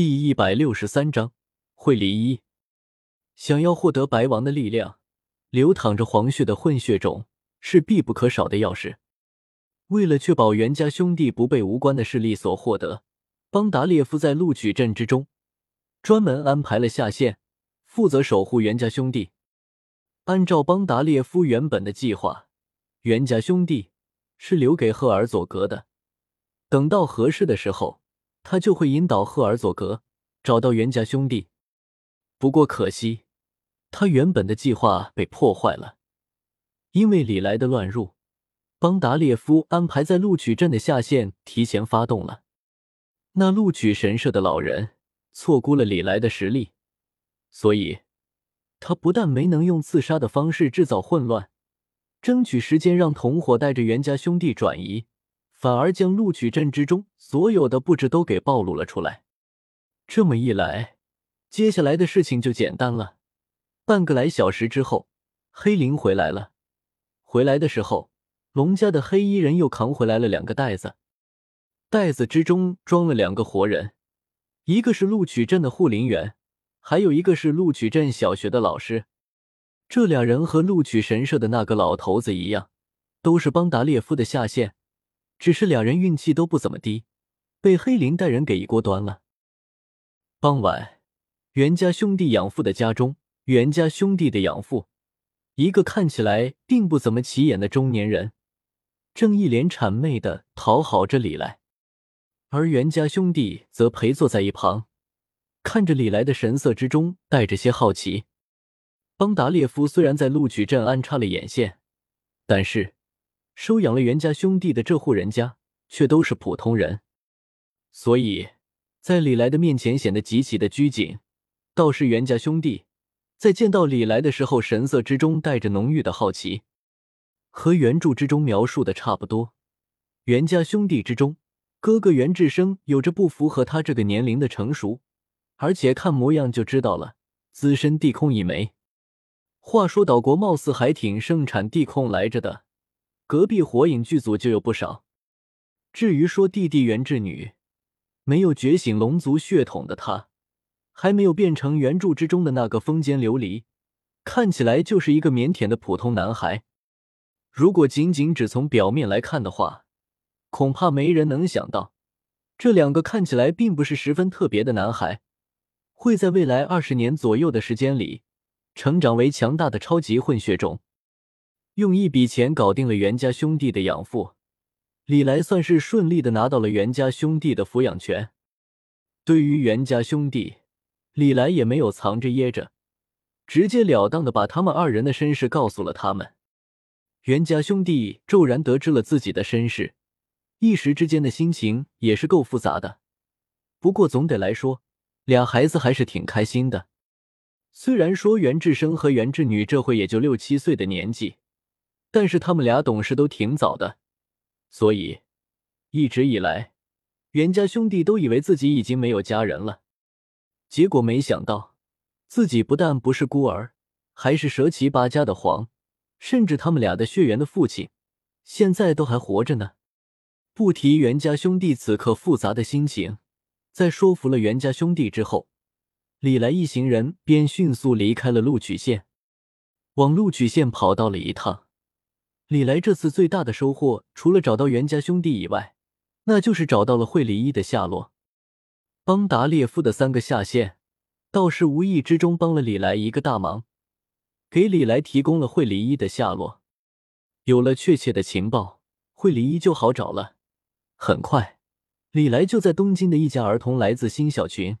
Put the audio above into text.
第一百六十三章会离一。想要获得白王的力量，流淌着黄血的混血种是必不可少的钥匙。为了确保袁家兄弟不被无关的势力所获得，邦达列夫在录取阵之中专门安排了下线，负责守护袁家兄弟。按照邦达列夫原本的计划，袁家兄弟是留给赫尔佐格的，等到合适的时候。他就会引导赫尔佐格找到袁家兄弟，不过可惜，他原本的计划被破坏了，因为李来的乱入，邦达列夫安排在录取镇的下线提前发动了。那录取神社的老人错估了李来的实力，所以他不但没能用刺杀的方式制造混乱，争取时间让同伙带着袁家兄弟转移。反而将录取阵之中所有的布置都给暴露了出来。这么一来，接下来的事情就简单了。半个来小时之后，黑灵回来了。回来的时候，龙家的黑衣人又扛回来了两个袋子，袋子之中装了两个活人，一个是录取镇的护林员，还有一个是录取镇小学的老师。这俩人和录取神社的那个老头子一样，都是邦达列夫的下线。只是两人运气都不怎么低，被黑林带人给一锅端了。傍晚，袁家兄弟养父的家中，袁家兄弟的养父，一个看起来并不怎么起眼的中年人，正一脸谄媚的讨好着李来，而袁家兄弟则陪坐在一旁，看着李来的神色之中带着些好奇。邦达列夫虽然在录取镇安插了眼线，但是。收养了袁家兄弟的这户人家，却都是普通人，所以在李来的面前显得极其的拘谨。倒是袁家兄弟在见到李来的时候，神色之中带着浓郁的好奇，和原著之中描述的差不多。袁家兄弟之中，哥哥袁志生有着不符合他这个年龄的成熟，而且看模样就知道了，资深地控一枚。话说岛国貌似还挺盛产地控来着的。隔壁火影剧组就有不少。至于说弟弟原智女，没有觉醒龙族血统的他，还没有变成原著之中的那个风间琉璃，看起来就是一个腼腆的普通男孩。如果仅仅只从表面来看的话，恐怕没人能想到，这两个看起来并不是十分特别的男孩，会在未来二十年左右的时间里，成长为强大的超级混血种。用一笔钱搞定了袁家兄弟的养父，李来算是顺利的拿到了袁家兄弟的抚养权。对于袁家兄弟，李来也没有藏着掖着，直截了当的把他们二人的身世告诉了他们。袁家兄弟骤然得知了自己的身世，一时之间的心情也是够复杂的。不过总得来说，俩孩子还是挺开心的。虽然说袁志生和袁志女这会也就六七岁的年纪。但是他们俩懂事都挺早的，所以一直以来，袁家兄弟都以为自己已经没有家人了。结果没想到，自己不但不是孤儿，还是蛇旗八家的皇，甚至他们俩的血缘的父亲，现在都还活着呢。不提袁家兄弟此刻复杂的心情，在说服了袁家兄弟之后，李来一行人便迅速离开了录取线，往录取线跑到了一趟。李来这次最大的收获，除了找到袁家兄弟以外，那就是找到了惠里一的下落。邦达列夫的三个下线，倒是无意之中帮了李来一个大忙，给李来提供了惠里一的下落。有了确切的情报，惠里一就好找了。很快，李来就在东京的一家儿童来自新小群